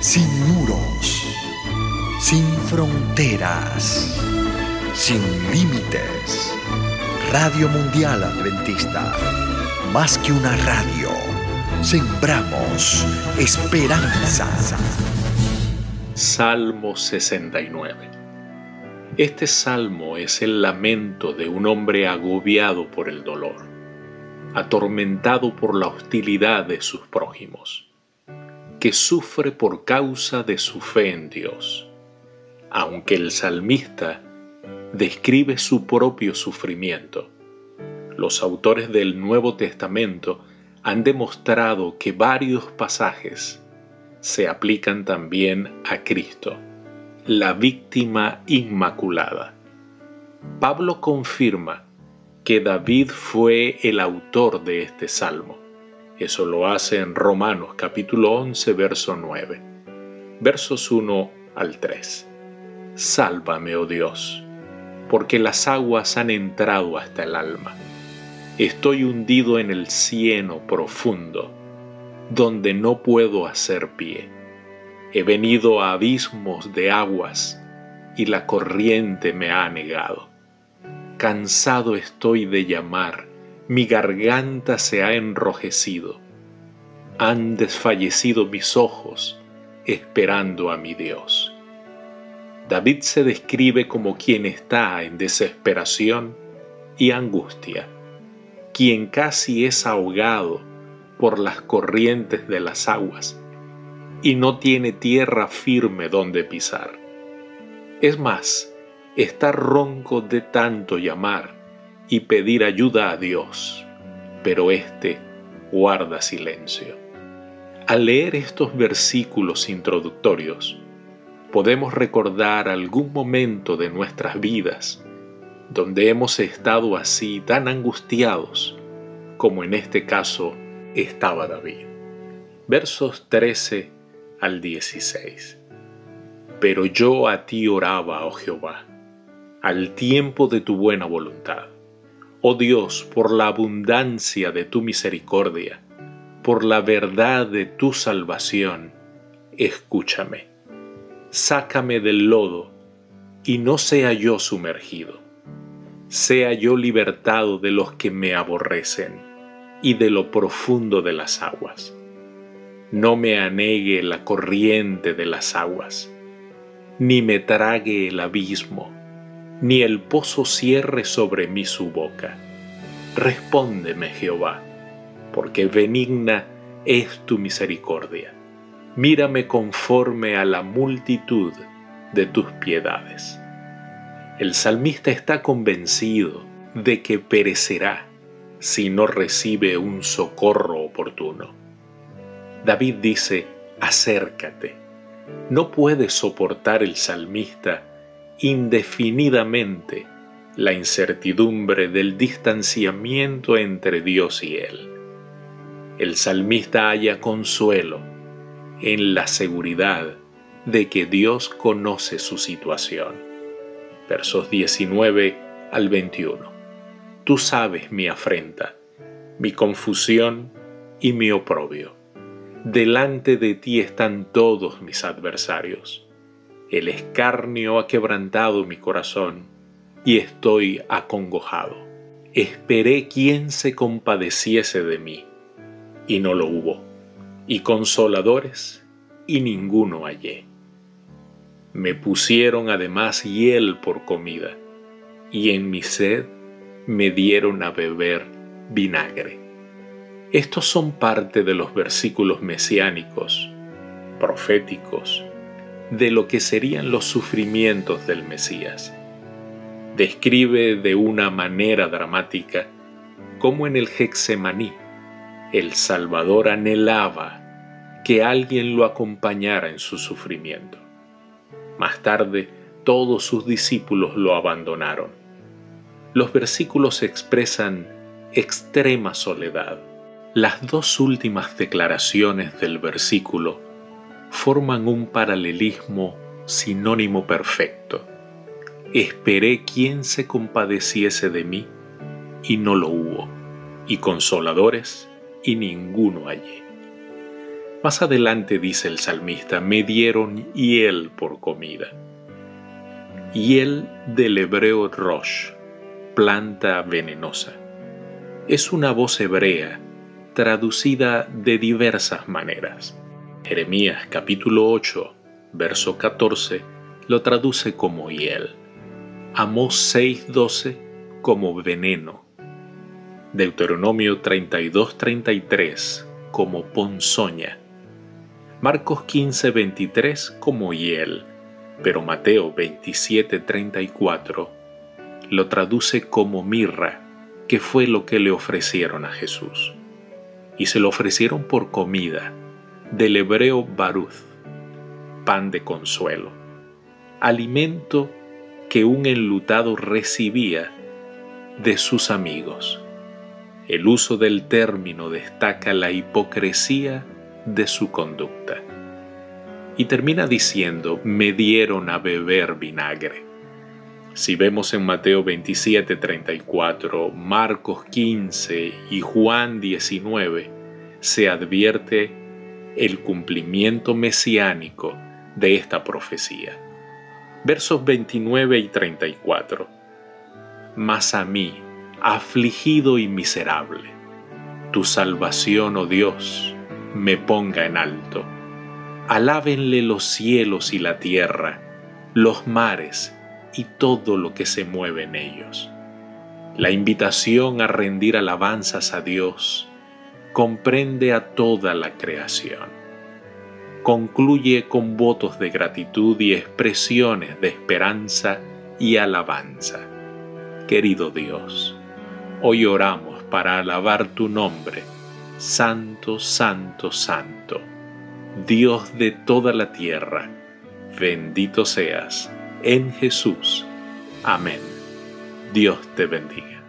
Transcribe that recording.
sin muros, sin fronteras, sin límites. Radio Mundial Adventista, más que una radio, sembramos esperanza. Salmo 69 Este salmo es el lamento de un hombre agobiado por el dolor, atormentado por la hostilidad de sus prójimos que sufre por causa de su fe en Dios. Aunque el salmista describe su propio sufrimiento, los autores del Nuevo Testamento han demostrado que varios pasajes se aplican también a Cristo, la víctima inmaculada. Pablo confirma que David fue el autor de este salmo eso lo hace en Romanos capítulo 11, verso 9. Versos 1 al 3. Sálvame, oh Dios, porque las aguas han entrado hasta el alma. Estoy hundido en el cieno profundo, donde no puedo hacer pie. He venido a abismos de aguas y la corriente me ha negado. Cansado estoy de llamar mi garganta se ha enrojecido. Han desfallecido mis ojos esperando a mi Dios. David se describe como quien está en desesperación y angustia, quien casi es ahogado por las corrientes de las aguas y no tiene tierra firme donde pisar. Es más, está ronco de tanto llamar y pedir ayuda a Dios, pero éste guarda silencio. Al leer estos versículos introductorios, podemos recordar algún momento de nuestras vidas donde hemos estado así tan angustiados como en este caso estaba David. Versos 13 al 16. Pero yo a ti oraba, oh Jehová, al tiempo de tu buena voluntad Oh Dios, por la abundancia de tu misericordia, por la verdad de tu salvación, escúchame. Sácame del lodo y no sea yo sumergido. Sea yo libertado de los que me aborrecen y de lo profundo de las aguas. No me anegue la corriente de las aguas, ni me trague el abismo ni el pozo cierre sobre mí su boca. Respóndeme, Jehová, porque benigna es tu misericordia. Mírame conforme a la multitud de tus piedades. El salmista está convencido de que perecerá si no recibe un socorro oportuno. David dice, acércate. No puede soportar el salmista indefinidamente la incertidumbre del distanciamiento entre Dios y él. El salmista halla consuelo en la seguridad de que Dios conoce su situación. Versos 19 al 21. Tú sabes mi afrenta, mi confusión y mi oprobio. Delante de ti están todos mis adversarios el escarnio ha quebrantado mi corazón y estoy acongojado. Esperé quien se compadeciese de mí, y no lo hubo, y consoladores, y ninguno hallé. Me pusieron además hiel por comida, y en mi sed me dieron a beber vinagre. Estos son parte de los versículos mesiánicos, proféticos, de lo que serían los sufrimientos del Mesías. Describe de una manera dramática cómo en el Hexemaní el Salvador anhelaba que alguien lo acompañara en su sufrimiento. Más tarde, todos sus discípulos lo abandonaron. Los versículos expresan extrema soledad. Las dos últimas declaraciones del versículo forman un paralelismo sinónimo perfecto. Esperé quien se compadeciese de mí y no lo hubo, y consoladores y ninguno hallé. Más adelante dice el salmista, me dieron hiel por comida. Hiel del hebreo rosh, planta venenosa. Es una voz hebrea traducida de diversas maneras. Jeremías capítulo 8, verso 14, lo traduce como hiel. Amós 6:12 como veneno. Deuteronomio 32:33 como ponzoña. Marcos 15:23 como hiel, pero Mateo 27:34 lo traduce como mirra, que fue lo que le ofrecieron a Jesús. Y se lo ofrecieron por comida, del hebreo baruth, pan de consuelo, alimento que un enlutado recibía de sus amigos. El uso del término destaca la hipocresía de su conducta. Y termina diciendo, me dieron a beber vinagre. Si vemos en Mateo 27, 34, Marcos 15 y Juan 19, se advierte el cumplimiento mesiánico de esta profecía. Versos 29 y 34. Mas a mí, afligido y miserable, tu salvación, oh Dios, me ponga en alto. Alábenle los cielos y la tierra, los mares y todo lo que se mueve en ellos. La invitación a rendir alabanzas a Dios comprende a toda la creación. Concluye con votos de gratitud y expresiones de esperanza y alabanza. Querido Dios, hoy oramos para alabar tu nombre, Santo, Santo, Santo, Dios de toda la tierra, bendito seas en Jesús. Amén. Dios te bendiga.